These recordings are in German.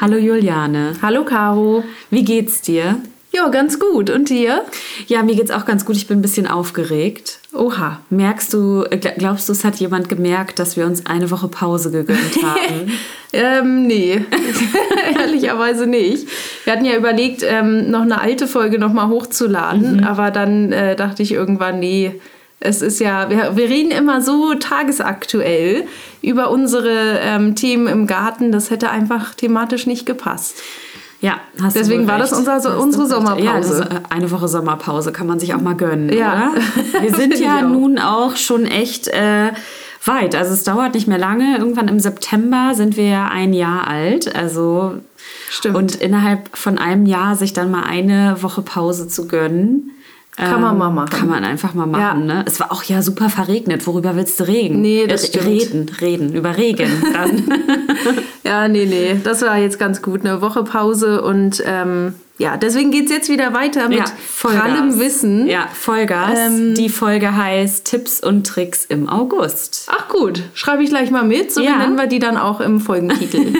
Hallo Juliane. Hallo Caro. Wie geht's dir? Ja, ganz gut. Und dir? Ja, mir geht's auch ganz gut. Ich bin ein bisschen aufgeregt. Oha. Merkst du, äh, glaubst du, es hat jemand gemerkt, dass wir uns eine Woche Pause gegönnt haben? ähm, nee, ehrlicherweise nicht. Wir hatten ja überlegt, ähm, noch eine alte Folge nochmal hochzuladen, mhm. aber dann äh, dachte ich irgendwann, nee, es ist ja, wir, wir reden immer so tagesaktuell über unsere ähm, Themen im Garten, das hätte einfach thematisch nicht gepasst. Ja, hast Deswegen war das unser, so, unsere Sommerpause. Ja, ist eine Woche Sommerpause kann man sich auch mal gönnen. Ja. Oder? Wir sind ja nun auch schon echt äh, weit. Also es dauert nicht mehr lange. Irgendwann im September sind wir ja ein Jahr alt. Also Stimmt. Und innerhalb von einem Jahr sich dann mal eine Woche Pause zu gönnen. Kann man mal machen. Kann man einfach mal machen. Ja. Ne? Es war auch ja super verregnet. Worüber willst du reden? Nee, das stimmt. Reden, reden, über Regen. Dann. ja, nee, nee. Das war jetzt ganz gut. Eine Woche Pause und ähm, ja, deswegen geht es jetzt wieder weiter mit ja, allem Wissen. Ja, Vollgas. Ähm, Die Folge heißt Tipps und Tricks im August. Ach gut, schreibe ich gleich mal mit. So ja. nennen wir die dann auch im Folgentitel.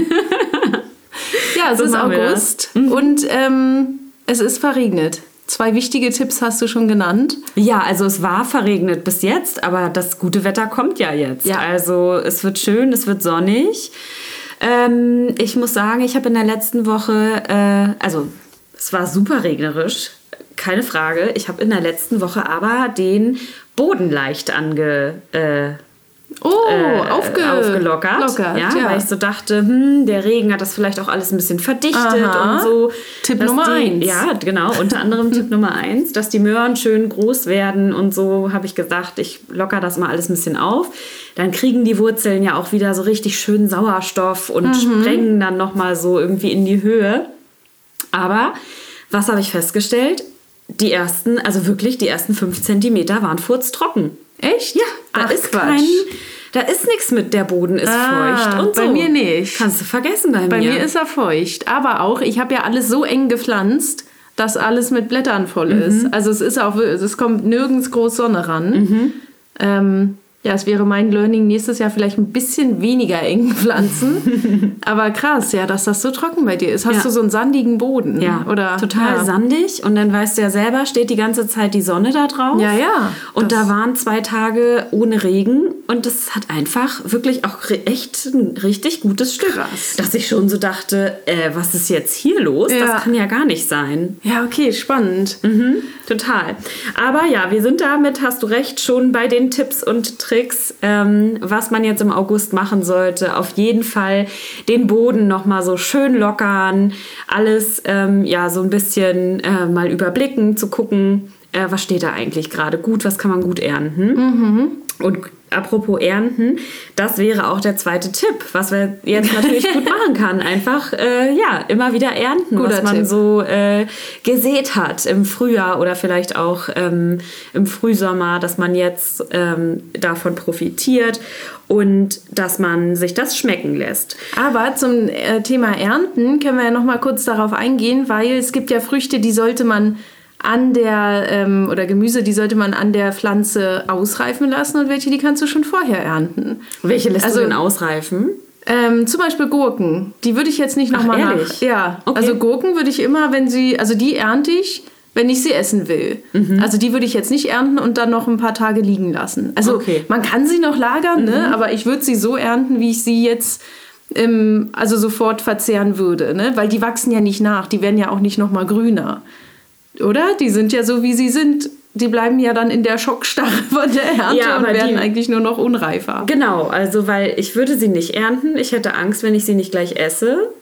ja, es so ist August mhm. und ähm, es ist verregnet. Zwei wichtige Tipps hast du schon genannt. Ja, also es war verregnet bis jetzt, aber das gute Wetter kommt ja jetzt. Ja. Also es wird schön, es wird sonnig. Ähm, ich muss sagen, ich habe in der letzten Woche, äh, also es war super regnerisch, keine Frage. Ich habe in der letzten Woche aber den Boden leicht ange, äh, Oh, äh, aufge aufgelockert. Lockert, ja, ja, Weil ich so dachte, hm, der Regen hat das vielleicht auch alles ein bisschen verdichtet Aha. und so. Tipp Nummer die, eins. Ja, genau. Unter anderem Tipp Nummer eins, dass die Möhren schön groß werden und so habe ich gesagt, ich locker das mal alles ein bisschen auf. Dann kriegen die Wurzeln ja auch wieder so richtig schön Sauerstoff und mhm. sprengen dann nochmal so irgendwie in die Höhe. Aber was habe ich festgestellt? Die ersten, also wirklich die ersten fünf Zentimeter waren furztrocken. Echt? Ja, da Ach, ist Quatsch. kein. Da ist nichts mit, der Boden ist ah, feucht und so. Bei mir nicht. Kannst du vergessen bei, bei mir. Bei mir ist er feucht. Aber auch, ich habe ja alles so eng gepflanzt, dass alles mit Blättern voll mhm. ist. Also es ist auch, es kommt nirgends groß Sonne ran. Mhm. Ähm, ja, es wäre mein Learning nächstes Jahr vielleicht ein bisschen weniger eng pflanzen. Aber krass, ja, dass das so trocken bei dir ist. Hast ja. du so einen sandigen Boden? Ja, oder total ja. sandig. Und dann weißt du ja selber, steht die ganze Zeit die Sonne da drauf. Ja, ja. Und da waren zwei Tage ohne Regen. Und das hat einfach wirklich auch echt ein richtig gutes Stück. Krass. Dass ich schon so dachte, äh, was ist jetzt hier los? Ja. Das kann ja gar nicht sein. Ja, okay, spannend. Mhm, total. Aber ja, wir sind damit, hast du recht, schon bei den Tipps und Tricks, ähm, was man jetzt im August machen sollte. Auf jeden Fall den Boden nochmal so schön lockern, alles ähm, ja so ein bisschen äh, mal überblicken, zu gucken, äh, was steht da eigentlich gerade gut, was kann man gut ernten. Mhm. Und apropos Ernten, das wäre auch der zweite Tipp, was wir jetzt natürlich gut machen kann. Einfach, äh, ja, immer wieder ernten, Guter was man Tipp. so äh, gesät hat im Frühjahr oder vielleicht auch ähm, im Frühsommer, dass man jetzt ähm, davon profitiert und dass man sich das schmecken lässt. Aber zum äh, Thema Ernten können wir ja noch mal kurz darauf eingehen, weil es gibt ja Früchte, die sollte man an der, ähm, oder Gemüse, die sollte man an der Pflanze ausreifen lassen und welche, die kannst du schon vorher ernten. Welche lässt also, du denn ausreifen? Ähm, zum Beispiel Gurken. Die würde ich jetzt nicht nochmal nach. Ja, okay. also Gurken würde ich immer, wenn sie, also die ernte ich, wenn ich sie essen will. Mhm. Also die würde ich jetzt nicht ernten und dann noch ein paar Tage liegen lassen. Also okay. man kann sie noch lagern, ne? mhm. ne? aber ich würde sie so ernten, wie ich sie jetzt ähm, also sofort verzehren würde, ne? weil die wachsen ja nicht nach, die werden ja auch nicht nochmal grüner. Oder? Die sind ja so, wie sie sind. Die bleiben ja dann in der Schockstarre von der Ernte ja, und werden die, eigentlich nur noch unreifer. Genau, also weil ich würde sie nicht ernten. Ich hätte Angst, wenn ich sie nicht gleich esse.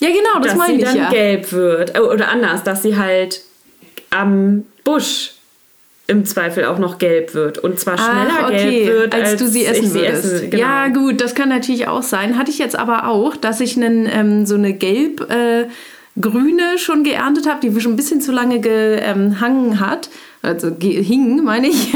Ja, genau, das meine ich Dass sie dann ja. gelb wird. Oh, oder anders, dass sie halt am Busch im Zweifel auch noch gelb wird und zwar schneller Ach, okay. gelb wird, als, als, du sie essen würdest. Esse, genau. Ja, gut, das kann natürlich auch sein. Hatte ich jetzt aber auch, dass ich einen, ähm, so eine gelb äh, grüne schon geerntet habe, die schon ein bisschen zu lange gehangen hat. Also hing, meine ich.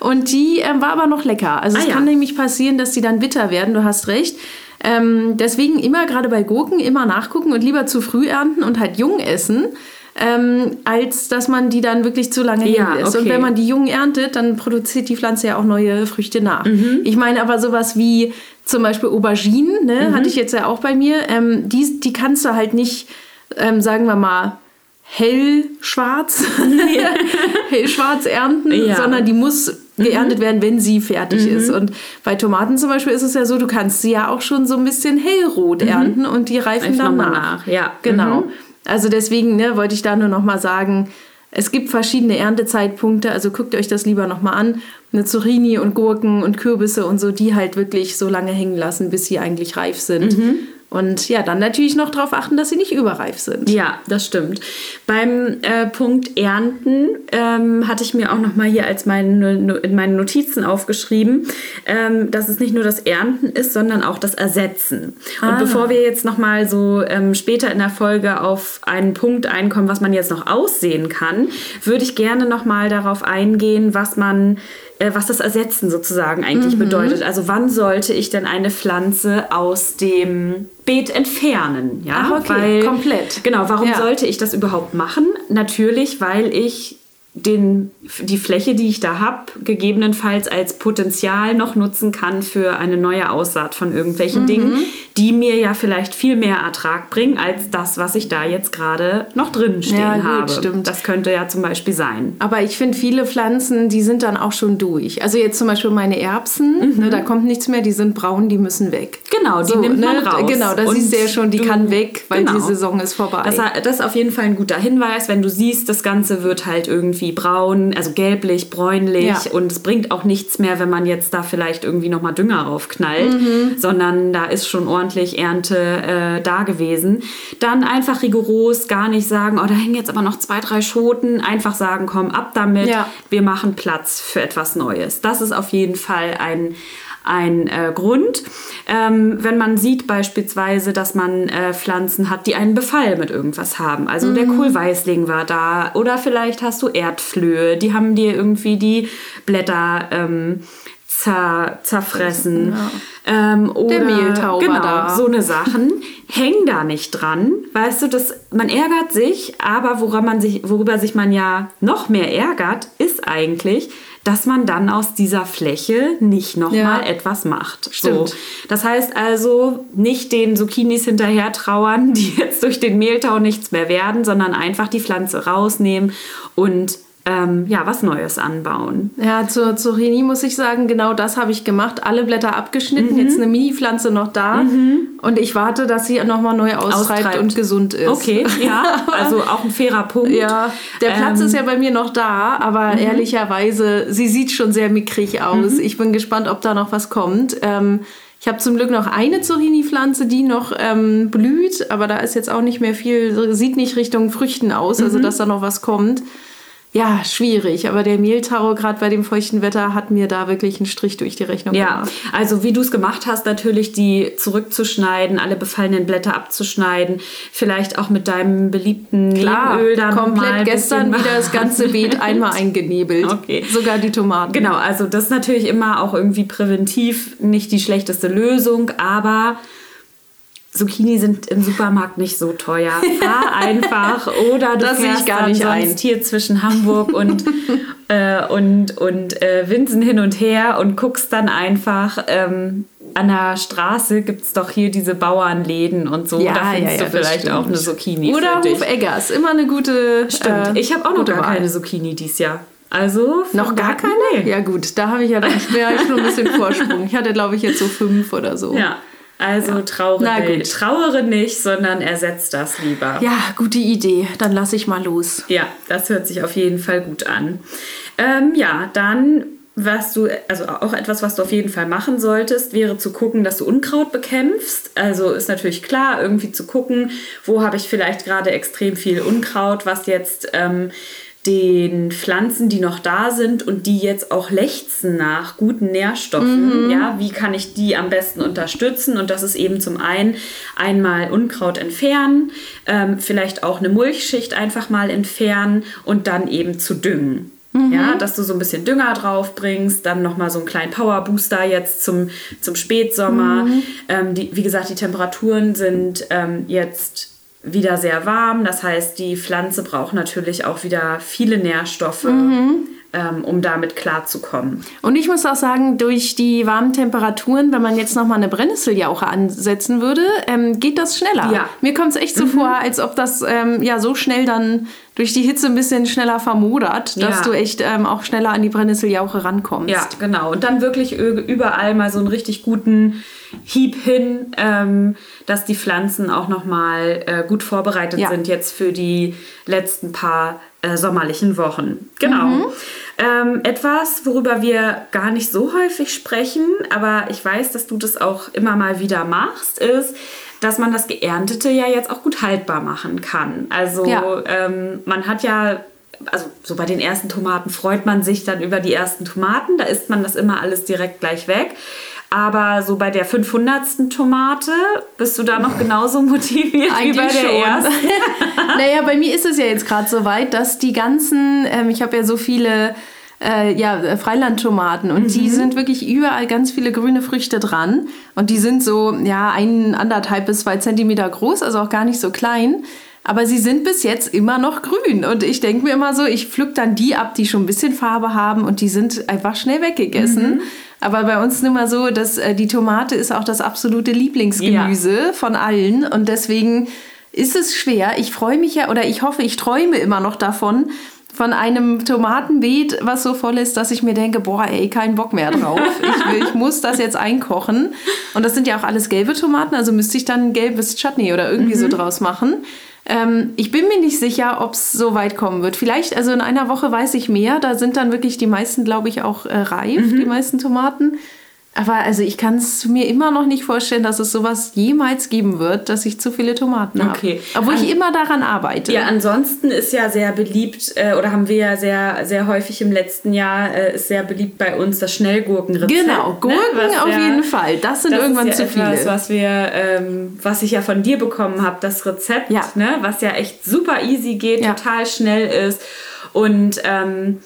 Und die äh, war aber noch lecker. Also ah, es ja. kann nämlich passieren, dass die dann bitter werden, du hast recht. Ähm, deswegen immer gerade bei Gurken immer nachgucken und lieber zu früh ernten und halt jung essen. ähm, als dass man die dann wirklich zu lange ja, lässt. Okay. Und wenn man die jungen erntet, dann produziert die Pflanze ja auch neue Früchte nach. Mhm. Ich meine aber sowas wie zum Beispiel Auberginen, ne, mhm. hatte ich jetzt ja auch bei mir, ähm, die, die kannst du halt nicht, ähm, sagen wir mal, hellschwarz, hellschwarz ernten, ja. sondern die muss mhm. geerntet mhm. werden, wenn sie fertig mhm. ist. Und bei Tomaten zum Beispiel ist es ja so, du kannst sie ja auch schon so ein bisschen hellrot mhm. ernten und die reifen dann nach. Ja, genau. Mhm. Also deswegen ne, wollte ich da nur noch mal sagen, es gibt verschiedene Erntezeitpunkte, also guckt euch das lieber nochmal an. Eine Zucchini und Gurken und Kürbisse und so, die halt wirklich so lange hängen lassen, bis sie eigentlich reif sind. Und ja, dann natürlich noch darauf achten, dass sie nicht überreif sind. Ja, das stimmt. Beim äh, Punkt Ernten ähm, hatte ich mir auch noch mal hier als meine, in meinen Notizen aufgeschrieben, ähm, dass es nicht nur das Ernten ist, sondern auch das Ersetzen. Ah. Und bevor wir jetzt noch mal so ähm, später in der Folge auf einen Punkt einkommen, was man jetzt noch aussehen kann, würde ich gerne noch mal darauf eingehen, was man was das Ersetzen sozusagen eigentlich mhm. bedeutet. Also wann sollte ich denn eine Pflanze aus dem Beet entfernen? Ja, Ach, okay, weil, komplett. Genau, warum ja. sollte ich das überhaupt machen? Natürlich, weil ich den, die Fläche, die ich da habe, gegebenenfalls als Potenzial noch nutzen kann für eine neue Aussaat von irgendwelchen mhm. Dingen, die mir ja vielleicht viel mehr Ertrag bringen als das, was ich da jetzt gerade noch drin stehen ja, gut, habe. Stimmt. Das könnte ja zum Beispiel sein. Aber ich finde, viele Pflanzen, die sind dann auch schon durch. Also jetzt zum Beispiel meine Erbsen, mhm. ne, da kommt nichts mehr, die sind braun, die müssen weg. Genau, die so, nimmt man ne, raus. Genau, da siehst du ja schon, die du, kann weg, weil genau. die Saison ist vorbei. Das, das ist auf jeden Fall ein guter Hinweis, wenn du siehst, das Ganze wird halt irgendwie irgendwie braun, also gelblich, bräunlich ja. und es bringt auch nichts mehr, wenn man jetzt da vielleicht irgendwie nochmal Dünger raufknallt, mhm. sondern da ist schon ordentlich Ernte äh, da gewesen. Dann einfach rigoros gar nicht sagen, oh, da hängen jetzt aber noch zwei, drei Schoten, einfach sagen, komm, ab damit, ja. wir machen Platz für etwas Neues. Das ist auf jeden Fall ein ein äh, Grund. Ähm, wenn man sieht beispielsweise, dass man äh, Pflanzen hat, die einen Befall mit irgendwas haben. Also mhm. der Kohlweißling war da oder vielleicht hast du Erdflöhe, die haben dir irgendwie die Blätter ähm, zer, zerfressen. Ja. Ähm, oder, der Mehltau genau, da. so eine Sachen. Häng da nicht dran. Weißt du, das, man ärgert sich, aber woran man sich, worüber sich man ja noch mehr ärgert, ist eigentlich, dass man dann aus dieser Fläche nicht nochmal ja. etwas macht. Stimmt. So. Das heißt also, nicht den Zucchinis hinterher trauern, die jetzt durch den Mehltau nichts mehr werden, sondern einfach die Pflanze rausnehmen und ähm, ja, was Neues anbauen. Ja, zur Zucchini muss ich sagen, genau das habe ich gemacht. Alle Blätter abgeschnitten, mhm. jetzt eine Mini-Pflanze noch da. Mhm. Und ich warte, dass sie nochmal neu austreibt, austreibt, und gesund ist. Okay, ja, also auch ein fairer Punkt. Ja, der Platz ähm. ist ja bei mir noch da, aber mhm. ehrlicherweise, sie sieht schon sehr mickrig aus. Mhm. Ich bin gespannt, ob da noch was kommt. Ähm, ich habe zum Glück noch eine Zucchini-Pflanze, die noch ähm, blüht, aber da ist jetzt auch nicht mehr viel, sieht nicht Richtung Früchten aus, also mhm. dass da noch was kommt ja, schwierig. Aber der Mehltau, gerade bei dem feuchten Wetter, hat mir da wirklich einen Strich durch die Rechnung ja. gemacht. Ja, also wie du es gemacht hast, natürlich die zurückzuschneiden, alle befallenen Blätter abzuschneiden, vielleicht auch mit deinem beliebten Klar, Nebenöl dann komplett gestern wieder das ganze Beet einmal eingenebelt. Okay. Sogar die Tomaten. Genau, also das ist natürlich immer auch irgendwie präventiv nicht die schlechteste Lösung, aber Zucchini sind im Supermarkt nicht so teuer. Fahr einfach oder du das fährst ich gar nicht sonst hier zwischen Hamburg und, äh, und, und äh, Winsen hin und her und guckst dann einfach. Ähm, an der Straße gibt es doch hier diese Bauernläden und so. Ja, da findest ja, ja, du vielleicht auch eine Zucchini. Oder Hof Eggers, immer eine gute. Stimmt. Äh, ich habe auch noch gar Wahl. keine Zucchini dieses Jahr. Also noch gar keine? Nee. Ja gut, da habe ich ja, ja schon ein bisschen Vorsprung. Ich hatte glaube ich jetzt so fünf oder so. Ja, also ja. trauere, trauere nicht, sondern ersetzt das lieber. Ja, gute Idee. Dann lasse ich mal los. Ja, das hört sich auf jeden Fall gut an. Ähm, ja, dann was du, also auch etwas, was du auf jeden Fall machen solltest, wäre zu gucken, dass du Unkraut bekämpfst. Also ist natürlich klar, irgendwie zu gucken, wo habe ich vielleicht gerade extrem viel Unkraut, was jetzt ähm, den Pflanzen, die noch da sind und die jetzt auch lechzen nach guten Nährstoffen, mhm. ja, wie kann ich die am besten unterstützen? Und das ist eben zum einen einmal Unkraut entfernen, ähm, vielleicht auch eine Mulchschicht einfach mal entfernen und dann eben zu düngen. Mhm. Ja, dass du so ein bisschen Dünger drauf bringst, dann nochmal so einen kleinen Power Booster jetzt zum, zum Spätsommer. Mhm. Ähm, die, wie gesagt, die Temperaturen sind ähm, jetzt wieder sehr warm. Das heißt, die Pflanze braucht natürlich auch wieder viele Nährstoffe. Mhm um damit klarzukommen. Und ich muss auch sagen, durch die warmen Temperaturen, wenn man jetzt nochmal eine Brennnesseljauche ansetzen würde, ähm, geht das schneller. Ja. Mir kommt es echt so mhm. vor, als ob das ähm, ja so schnell dann durch die Hitze ein bisschen schneller vermodert, dass ja. du echt ähm, auch schneller an die Brennnesseljauche rankommst. Ja, genau. Und dann wirklich überall mal so einen richtig guten Hieb hin, ähm, dass die Pflanzen auch nochmal äh, gut vorbereitet ja. sind jetzt für die letzten paar äh, sommerlichen Wochen. Genau. Mhm. Ähm, etwas, worüber wir gar nicht so häufig sprechen, aber ich weiß, dass du das auch immer mal wieder machst, ist, dass man das Geerntete ja jetzt auch gut haltbar machen kann. Also ja. ähm, man hat ja also so bei den ersten Tomaten freut man sich dann über die ersten Tomaten, da isst man das immer alles direkt gleich weg. Aber so bei der 500. Tomate bist du da noch genauso motiviert wie bei der schon. ersten? naja, bei mir ist es ja jetzt gerade so weit, dass die ganzen, ähm, ich habe ja so viele äh, ja, Freilandtomaten und mhm. die sind wirklich überall ganz viele grüne Früchte dran und die sind so, ja, ein, anderthalb bis zwei Zentimeter groß, also auch gar nicht so klein. Aber sie sind bis jetzt immer noch grün. Und ich denke mir immer so, ich pflück dann die ab, die schon ein bisschen Farbe haben und die sind einfach schnell weggegessen. Mhm. Aber bei uns nun mal so, dass äh, die Tomate ist auch das absolute Lieblingsgemüse ja. von allen. Und deswegen ist es schwer. Ich freue mich ja oder ich hoffe, ich träume immer noch davon, von einem Tomatenbeet, was so voll ist, dass ich mir denke, boah, ey, kein Bock mehr drauf. Ich, will, ich muss das jetzt einkochen. Und das sind ja auch alles gelbe Tomaten, also müsste ich dann ein gelbes Chutney oder irgendwie mhm. so draus machen. Ähm, ich bin mir nicht sicher, ob es so weit kommen wird. Vielleicht, also in einer Woche weiß ich mehr. Da sind dann wirklich die meisten, glaube ich, auch äh, reif, mhm. die meisten Tomaten. Aber also ich kann es mir immer noch nicht vorstellen, dass es sowas jemals geben wird, dass ich zu viele Tomaten habe. Okay. Obwohl An ich immer daran arbeite. Ja, ansonsten ist ja sehr beliebt, äh, oder haben wir ja sehr, sehr häufig im letzten Jahr, äh, ist sehr beliebt bei uns das Schnellgurkenrezept. Genau, ne? Gurken ne? auf ja, jeden Fall. Das sind das irgendwann ja zu etwas, viele. Was, wir, ähm, was ich ja von dir bekommen habe, das Rezept, ja. ne? was ja echt super easy geht, total schnell ist. Und ähm,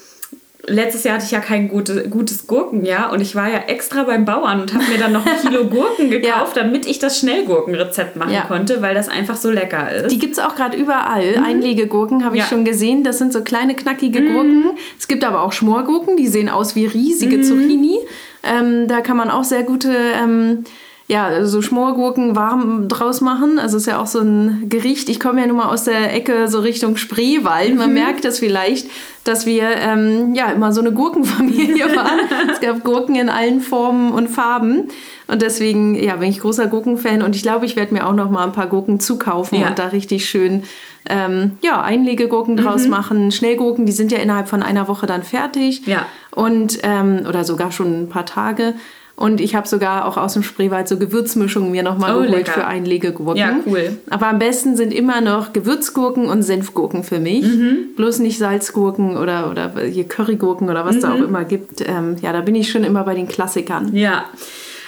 letztes Jahr hatte ich ja kein gute, gutes Gurkenjahr und ich war ja extra beim Bauern und habe mir dann noch ein Kilo Gurken gekauft, ja. damit ich das Schnellgurkenrezept machen ja. konnte, weil das einfach so lecker ist. Die gibt es auch gerade überall. Mhm. Einlegegurken habe ich ja. schon gesehen. Das sind so kleine, knackige mhm. Gurken. Es gibt aber auch Schmorgurken, die sehen aus wie riesige mhm. Zucchini. Ähm, da kann man auch sehr gute... Ähm, ja, so Schmorgurken warm draus machen. Also ist ja auch so ein Gericht. Ich komme ja nun mal aus der Ecke so Richtung Spreewald. Man mhm. merkt das vielleicht, dass wir ähm, ja immer so eine Gurkenfamilie waren. es gab Gurken in allen Formen und Farben. Und deswegen ja, bin ich großer Gurkenfan und ich glaube, ich werde mir auch noch mal ein paar Gurken zukaufen ja. und da richtig schön ähm, ja, Einlegegurken draus mhm. machen. Schnellgurken, die sind ja innerhalb von einer Woche dann fertig. Ja. Und, ähm, oder sogar schon ein paar Tage. Und ich habe sogar auch aus dem Spreewald so Gewürzmischungen mir nochmal oh, geholt lecker. für Einlegegurken. Ja, cool. Aber am besten sind immer noch Gewürzgurken und Senfgurken für mich. Mhm. Bloß nicht Salzgurken oder, oder hier Currygurken oder was mhm. da auch immer gibt. Ähm, ja, da bin ich schon immer bei den Klassikern. Ja.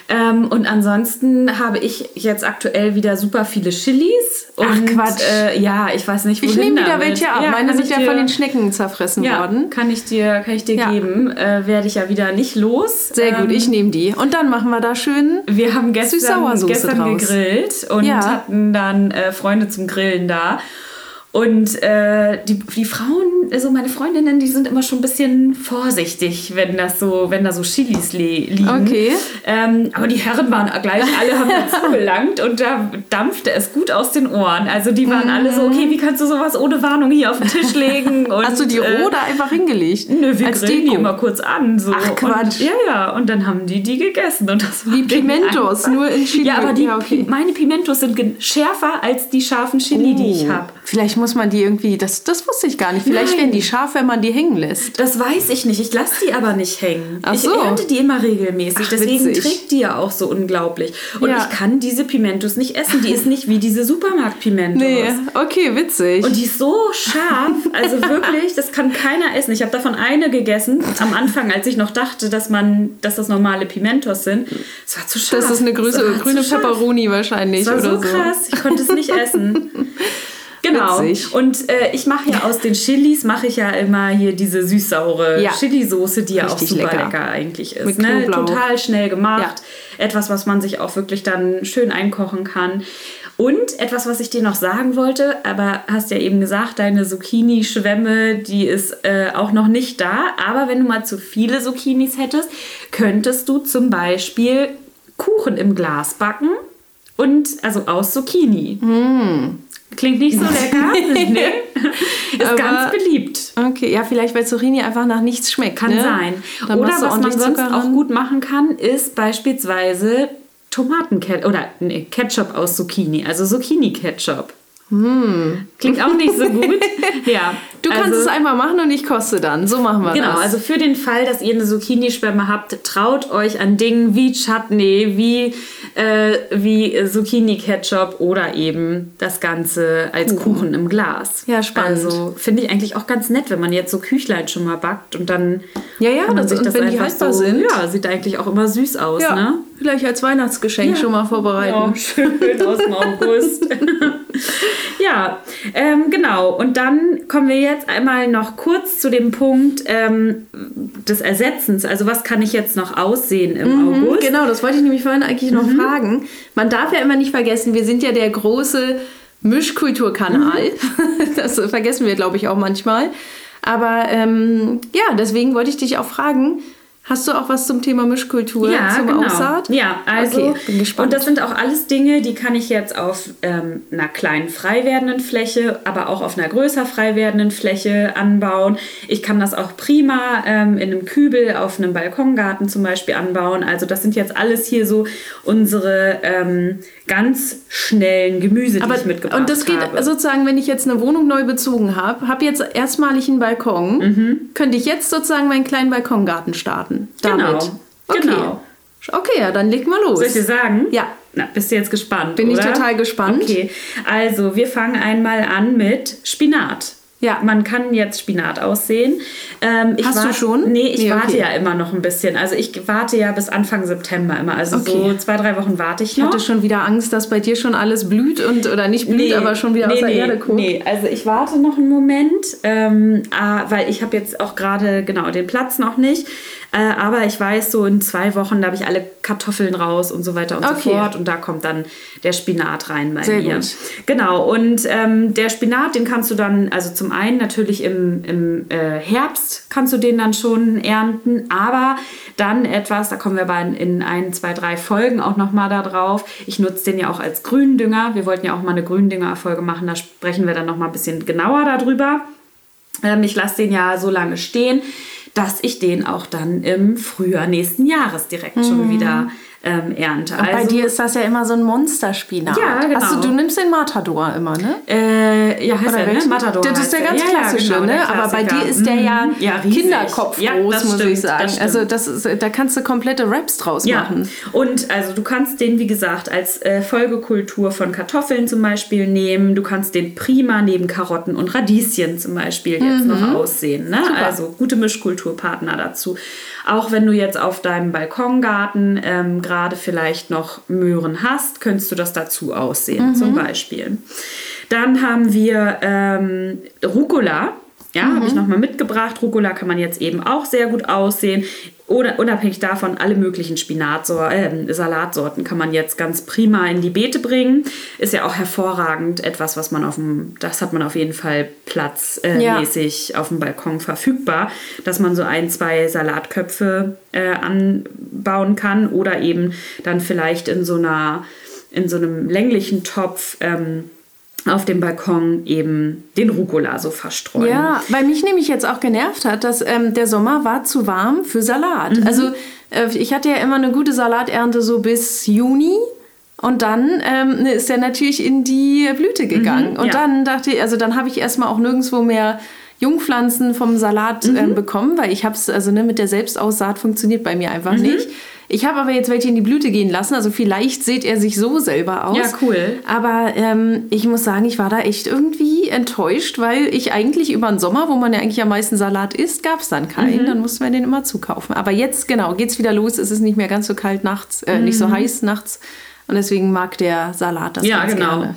Ähm, und ansonsten habe ich jetzt aktuell wieder super viele Chilis. Und, Ach Quatsch. Äh, ja, ich weiß nicht, wohin Ich nehme wieder welche ab. Ja, Meine sind ja dir, von den Schnecken zerfressen ja, worden. Kann ich dir, kann ich dir ja. geben. Äh, Werde ich ja wieder nicht los. Sehr ähm, gut, ich nehme die. Und dann machen wir da schön Wir haben gestern, gestern gegrillt und hatten dann äh, Freunde zum Grillen da. Und äh, die, die Frauen, also meine Freundinnen, die sind immer schon ein bisschen vorsichtig, wenn das so, wenn da so Chilis liegen. Okay. Ähm, aber die Herren waren gleich, alle haben dazu gelangt und da dampfte es gut aus den Ohren. Also die waren mhm. alle so, okay, wie kannst du sowas ohne Warnung hier auf den Tisch legen? Und, Hast du die äh, roh da einfach hingelegt? Nö, wir Als grillen Deko. die immer kurz an. So. Ach Quatsch. Und, ja, ja, und dann haben die die gegessen und das war Die Pimentos, nur in Chili. Ja, aber die, ja, okay. meine Pimentos sind schärfer als die scharfen Chili, oh. die ich oh. habe. Vielleicht muss man die irgendwie, das, das wusste ich gar nicht. Vielleicht Nein. werden die scharf, wenn man die hängen lässt. Das weiß ich nicht. Ich lasse die aber nicht hängen. Ach so. Ich ernte die immer regelmäßig. Ach, Deswegen witzig. trägt die ja auch so unglaublich. Und ja. ich kann diese Pimentos nicht essen. Die ist nicht wie diese Supermarkt-Pimentos. Nee, okay, witzig. Und die ist so scharf. Also wirklich, das kann keiner essen. Ich habe davon eine gegessen am Anfang, als ich noch dachte, dass man, dass das normale Pimentos sind. Es war zu scharf. Das ist eine größere, grüne Pepperoni wahrscheinlich. Das war so, so krass. Ich konnte es nicht essen. Genau. Witzig. Und äh, ich mache ja aus den Chilis, mache ich ja immer hier diese süß-saure ja. Chili-Soße, die ja auch super lecker. lecker, eigentlich ist. Ne? Total schnell gemacht. Ja. Etwas, was man sich auch wirklich dann schön einkochen kann. Und etwas, was ich dir noch sagen wollte, aber hast ja eben gesagt, deine Zucchini-Schwemme, die ist äh, auch noch nicht da. Aber wenn du mal zu viele Zucchinis hättest, könntest du zum Beispiel Kuchen im Glas backen und also aus Zucchini. Mm. Klingt nicht so lecker. nee. Ist Aber, ganz beliebt. Okay, ja, vielleicht weil Zucchini einfach nach nichts schmeckt. Kann ne? sein. Dann oder was man sonst auch gut machen kann, ist beispielsweise Tomatenketchup oder nee, Ketchup aus Zucchini, also Zucchini-Ketchup. Hm. Klingt auch nicht so gut. ja. Du kannst also, es einmal machen und ich koste dann. So machen wir genau, das. Genau, also für den Fall, dass ihr eine Zucchini-Schwemme habt, traut euch an Dingen wie Chutney, wie, äh, wie Zucchini-Ketchup oder eben das Ganze als Kuchen. Kuchen im Glas. Ja, spannend. Also finde ich eigentlich auch ganz nett, wenn man jetzt so Küchlein schon mal backt und dann ja, ja, kann man sich das wenn die haltbar so, sind. Ja, sieht eigentlich auch immer süß aus, ja. ne? Vielleicht als Weihnachtsgeschenk ja. schon mal vorbereiten. Ja, schön aus dem August. ja, ähm, genau. Und dann kommen wir jetzt einmal noch kurz zu dem Punkt ähm, des Ersetzens. Also was kann ich jetzt noch aussehen im mhm, August? Genau, das wollte ich nämlich vorhin eigentlich noch mhm. fragen. Man darf ja immer nicht vergessen, wir sind ja der große Mischkulturkanal. Mhm. Das vergessen wir, glaube ich, auch manchmal. Aber ähm, ja, deswegen wollte ich dich auch fragen, Hast du auch was zum Thema Mischkultur, ja, zum genau. Aussaat? Ja, also okay, bin gespannt. und das sind auch alles Dinge, die kann ich jetzt auf ähm, einer kleinen frei werdenden Fläche, aber auch auf einer größer frei werdenden Fläche anbauen. Ich kann das auch prima ähm, in einem Kübel auf einem Balkongarten zum Beispiel anbauen. Also das sind jetzt alles hier so unsere ähm, ganz schnellen Gemüse, die aber, ich mitgebracht habe. Und das geht habe. sozusagen, wenn ich jetzt eine Wohnung neu bezogen habe, habe jetzt erstmalig einen Balkon, mhm. könnte ich jetzt sozusagen meinen kleinen Balkongarten starten machen. Damit. Genau. Okay. Genau. Okay, ja, dann leg mal los. Soll ich dir sagen? Ja. Na, bist du jetzt gespannt? Bin oder? ich total gespannt. Okay, also wir fangen einmal an mit Spinat. Ja, man kann jetzt Spinat aussehen. Ähm, Hast du schon? Nee, ich nee, warte okay. ja immer noch ein bisschen. Also ich warte ja bis Anfang September immer. Also okay. so zwei, drei Wochen warte ich noch. Ich hatte schon wieder Angst, dass bei dir schon alles blüht und oder nicht blüht, nee, aber schon wieder nee, aus der nee, Erde kommt. Nee, also ich warte noch einen Moment, ähm, ah, weil ich habe jetzt auch gerade genau den Platz noch nicht. Äh, aber ich weiß, so in zwei Wochen, da habe ich alle Kartoffeln raus und so weiter und okay. so fort. Und da kommt dann der Spinat rein bei Sehr mir. Gut. Genau, und ähm, der Spinat, den kannst du dann, also zum einen natürlich im, im äh, Herbst kannst du den dann schon ernten, aber dann etwas, da kommen wir bei in ein, zwei, drei Folgen auch nochmal da drauf. Ich nutze den ja auch als Gründünger. Wir wollten ja auch mal eine Gründüngerfolge machen, da sprechen wir dann nochmal ein bisschen genauer darüber. Ähm, ich lasse den ja so lange stehen dass ich den auch dann im Frühjahr nächsten Jahres direkt mhm. schon wieder ähm, ernte. Und also, bei dir ist das ja immer so ein Monsterspinat. Ja, genau. Also du nimmst den Matador immer, ne? Äh, ja, heißt Oder der, ne? Matador. Das ist der ganz ja, klassische, ja, genau, ne? Aber bei dir ist der ja, mhm. ja Kinderkopf ja, groß, muss stimmt, ich sagen. Das also das ist, da kannst du komplette Raps draus ja. machen. Und also du kannst den, wie gesagt, als äh, Folgekultur von Kartoffeln zum Beispiel nehmen. Du kannst den prima neben Karotten und Radieschen zum Beispiel jetzt mhm. noch aussehen. Ne? Also gute Mischkulturpartner dazu. Auch wenn du jetzt auf deinem Balkongarten ähm, gerade vielleicht noch Möhren hast, könntest du das dazu aussehen, mhm. zum Beispiel. Dann haben wir ähm, Rucola. Ja, mhm. habe ich nochmal mitgebracht. Rucola kann man jetzt eben auch sehr gut aussehen. Oder unabhängig davon, alle möglichen Spinatsor äh, Salatsorten kann man jetzt ganz prima in die Beete bringen. Ist ja auch hervorragend etwas, was man auf dem, das hat man auf jeden Fall platzmäßig äh, ja. auf dem Balkon verfügbar, dass man so ein, zwei Salatköpfe äh, anbauen kann oder eben dann vielleicht in so einer, in so einem länglichen Topf ähm, auf dem Balkon eben den Rucola so verstreuen. Ja, weil mich nämlich jetzt auch genervt hat, dass ähm, der Sommer war zu warm für Salat. Mhm. Also äh, ich hatte ja immer eine gute Salaternte so bis Juni. Und dann ähm, ne, ist er natürlich in die Blüte gegangen. Mhm, und ja. dann dachte ich, also dann habe ich erstmal auch nirgendwo mehr Jungpflanzen vom Salat mhm. äh, bekommen, weil ich habe es, also ne, mit der Selbstaussaat funktioniert bei mir einfach mhm. nicht. Ich habe aber jetzt welche in die Blüte gehen lassen, also vielleicht seht er sich so selber aus. Ja, cool. Aber ähm, ich muss sagen, ich war da echt irgendwie enttäuscht, weil ich eigentlich über den Sommer, wo man ja eigentlich am meisten Salat isst, gab es dann keinen. Mhm. Dann mussten wir den immer zukaufen. Aber jetzt, genau, geht es wieder los. Es ist nicht mehr ganz so kalt nachts, äh, mhm. nicht so mhm. heiß nachts. Und deswegen mag der Salat das ja, ganz genau. gerne.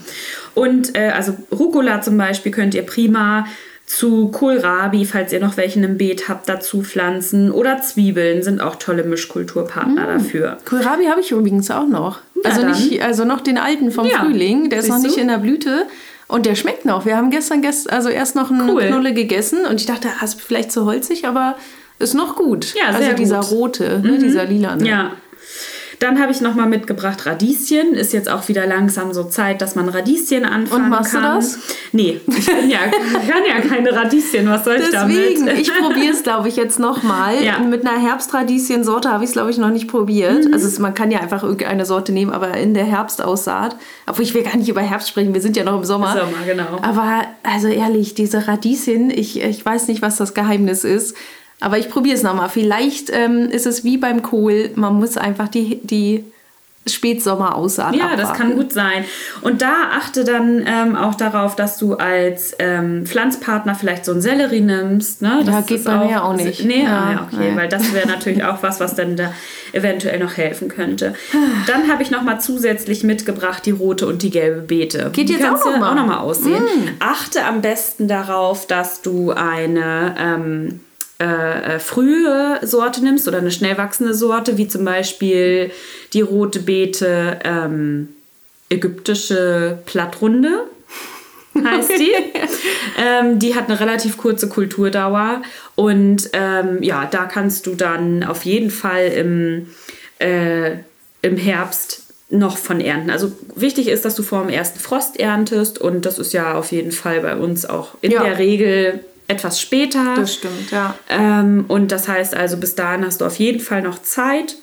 Und äh, also Rucola zum Beispiel könnt ihr prima zu Kohlrabi, falls ihr noch welchen im Beet habt, dazu pflanzen. Oder Zwiebeln sind auch tolle Mischkulturpartner mm. dafür. Kohlrabi habe ich übrigens auch noch. Also, nicht, also noch den alten vom ja. Frühling, der ist noch nicht du? in der Blüte. Und der schmeckt noch. Wir haben gestern, gest also erst noch eine cool. Knolle gegessen und ich dachte, das ist vielleicht zu holzig, aber ist noch gut. Ja, sehr also dieser gut. rote, ne, mhm. dieser lila. Ne? Ja. Dann habe ich nochmal mitgebracht Radieschen. Ist jetzt auch wieder langsam so Zeit, dass man Radieschen anfangen Und machst kann. du das? Nee, ich kann ja, kann ja keine Radieschen. Was soll ich damit? Deswegen, ich probiere es, glaube ich, jetzt nochmal. Ja. Mit einer Herbstradieschen-Sorte habe ich es, glaube ich, noch nicht probiert. Mhm. Also es, man kann ja einfach irgendeine Sorte nehmen, aber in der Herbstaussaat. Obwohl ich will gar nicht über Herbst sprechen, wir sind ja noch im Sommer. Sommer, genau. Aber also ehrlich, diese Radieschen, ich, ich weiß nicht, was das Geheimnis ist. Aber ich probiere es nochmal. Vielleicht ähm, ist es wie beim Kohl, man muss einfach die, die Spätsommer aussaat Ja, abwarten. das kann gut sein. Und da achte dann ähm, auch darauf, dass du als ähm, Pflanzpartner vielleicht so einen Sellerie nimmst. Ne? Das ja, geht bei auch, mir auch nicht. Nee, ja, ah, ja okay, nee. weil das wäre natürlich auch was, was dann da eventuell noch helfen könnte. Dann habe ich nochmal zusätzlich mitgebracht die rote und die gelbe Beete. Geht jetzt auch nochmal noch mal aussehen. Mm. Achte am besten darauf, dass du eine... Ähm, äh, äh, frühe Sorte nimmst oder eine schnell wachsende Sorte, wie zum Beispiel die rote Beete ähm, ägyptische Plattrunde, heißt die. ähm, die hat eine relativ kurze Kulturdauer und ähm, ja, da kannst du dann auf jeden Fall im, äh, im Herbst noch von ernten. Also wichtig ist, dass du vor dem ersten Frost erntest und das ist ja auf jeden Fall bei uns auch in ja. der Regel etwas später. Das stimmt, ja. Ähm, und das heißt also, bis dahin hast du auf jeden Fall noch Zeit.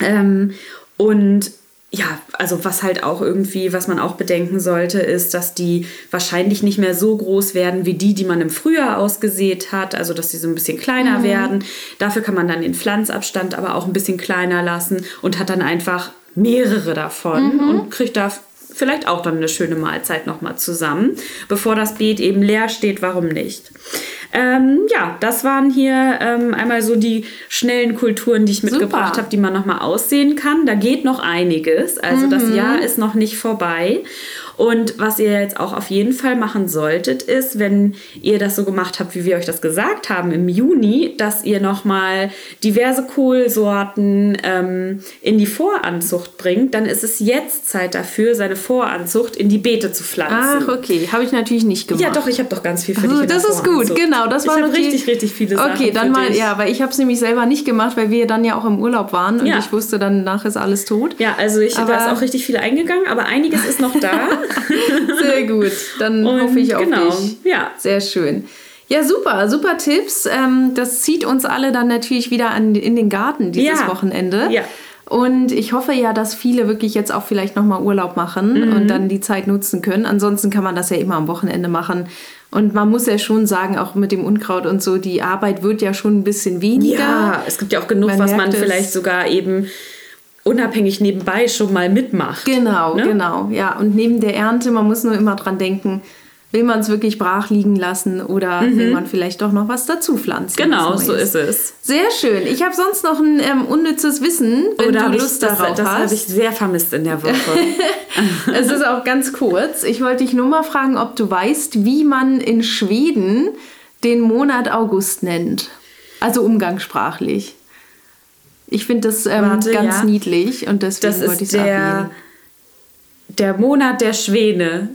Ähm, und ja, also was halt auch irgendwie, was man auch bedenken sollte, ist, dass die wahrscheinlich nicht mehr so groß werden wie die, die man im Frühjahr ausgesät hat. Also dass sie so ein bisschen kleiner mhm. werden. Dafür kann man dann den Pflanzabstand aber auch ein bisschen kleiner lassen und hat dann einfach mehrere davon mhm. und kriegt da vielleicht auch dann eine schöne Mahlzeit nochmal zusammen, bevor das Beet eben leer steht, warum nicht? Ähm, ja, das waren hier ähm, einmal so die schnellen Kulturen, die ich mitgebracht habe, die man nochmal aussehen kann. Da geht noch einiges. Also mhm. das Jahr ist noch nicht vorbei. Und was ihr jetzt auch auf jeden Fall machen solltet, ist, wenn ihr das so gemacht habt, wie wir euch das gesagt haben im Juni, dass ihr nochmal diverse Kohlsorten ähm, in die Voranzucht bringt, dann ist es jetzt Zeit dafür, seine Voranzucht in die Beete zu pflanzen. Ach, okay. Habe ich natürlich nicht gemacht. Ja, doch, ich habe doch ganz viel für dich. das ist gut, genau. Das war ich richtig, richtig viele Sachen. Okay, dann mal, dich. ja, weil ich habe es nämlich selber nicht gemacht, weil wir dann ja auch im Urlaub waren und ja. ich wusste, danach ist alles tot. Ja, also ich, aber, da ist auch richtig viel eingegangen, aber einiges ist noch da. Sehr gut. Dann Und hoffe ich auf genau. dich. Ja. Sehr schön. Ja, super, super Tipps. Ähm, das zieht uns alle dann natürlich wieder an, in den Garten dieses ja. Wochenende. Ja. Und ich hoffe ja, dass viele wirklich jetzt auch vielleicht nochmal Urlaub machen mhm. und dann die Zeit nutzen können. Ansonsten kann man das ja immer am Wochenende machen. Und man muss ja schon sagen, auch mit dem Unkraut und so, die Arbeit wird ja schon ein bisschen weniger. Ja, es gibt ja auch genug, man was man vielleicht sogar eben unabhängig nebenbei schon mal mitmacht. Genau, ne? genau. Ja, und neben der Ernte, man muss nur immer dran denken, will man es wirklich brach liegen lassen oder mhm. will man vielleicht doch noch was dazu pflanzen? Genau, so ist es. Sehr schön. Ich habe sonst noch ein ähm, unnützes Wissen, wenn Oder du Lust ich, darauf das, hast. Das habe ich sehr vermisst in der Woche. es ist auch ganz kurz. Ich wollte dich nur mal fragen, ob du weißt, wie man in Schweden den Monat August nennt. Also umgangssprachlich. Ich finde das ähm, Warte, ganz ja. niedlich und deswegen das wollte ich es der, der Monat der Schwäne.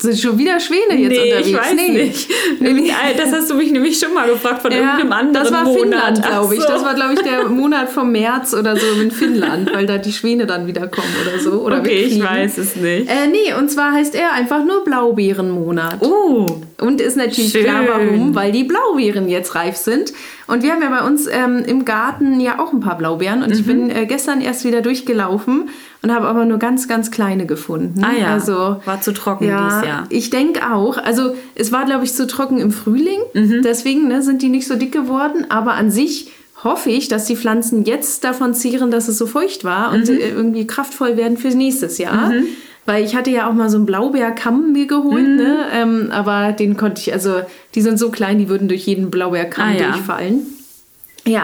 Sind schon wieder Schwäne jetzt nee, unterwegs? Ich weiß nee. nicht. Nee. Das hast du mich nämlich schon mal gefragt von ja, irgendeinem anderen Das war Monat. Finnland, glaube ich. So. Das war, glaube ich, der Monat vom März oder so in Finnland, weil da die Schwäne dann wieder kommen oder so. Oder okay, ich weiß es nicht. Äh, nee, und zwar heißt er einfach nur Blaubeerenmonat. Oh. Und ist natürlich Schön. klar, warum, weil die Blaubeeren jetzt reif sind. Und wir haben ja bei uns ähm, im Garten ja auch ein paar Blaubeeren. Und mhm. ich bin äh, gestern erst wieder durchgelaufen und habe aber nur ganz, ganz kleine gefunden. Ah ja, also, war zu trocken ja, dieses Jahr. Ich denke auch. Also es war, glaube ich, zu trocken im Frühling. Mhm. Deswegen ne, sind die nicht so dick geworden. Aber an sich hoffe ich, dass die Pflanzen jetzt davon zehren, dass es so feucht war und mhm. irgendwie kraftvoll werden für nächstes Jahr. Mhm. Weil ich hatte ja auch mal so einen Blaubeerkamm mir geholt, mhm. ne? Ähm, aber den konnte ich, also die sind so klein, die würden durch jeden Blaubeerkamm ah, durchfallen. Ja,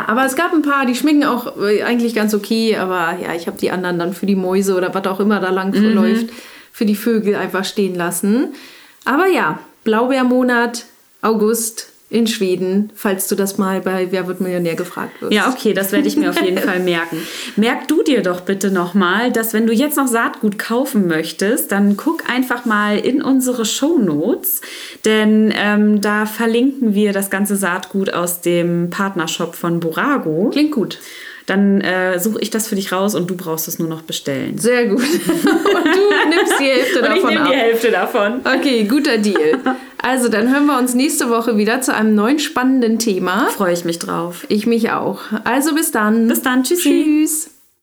aber es gab ein paar, die schmecken auch äh, eigentlich ganz okay, aber ja, ich habe die anderen dann für die Mäuse oder was auch immer da lang mhm. verläuft, für die Vögel einfach stehen lassen. Aber ja, Blaubeermonat, August in Schweden, falls du das mal bei Wer wird Millionär gefragt wirst. Ja, okay, das werde ich mir auf jeden Fall merken. Merk du dir doch bitte nochmal, dass wenn du jetzt noch Saatgut kaufen möchtest, dann guck einfach mal in unsere Show Notes, denn ähm, da verlinken wir das ganze Saatgut aus dem Partnershop von Borago. Klingt gut dann äh, suche ich das für dich raus und du brauchst es nur noch bestellen. Sehr gut. und du nimmst die Hälfte und davon. Ich nehme die Hälfte davon. Okay, guter Deal. Also, dann hören wir uns nächste Woche wieder zu einem neuen spannenden Thema. Freue ich mich drauf. Ich mich auch. Also bis dann. Bis dann. Tschüssi. Tschüss.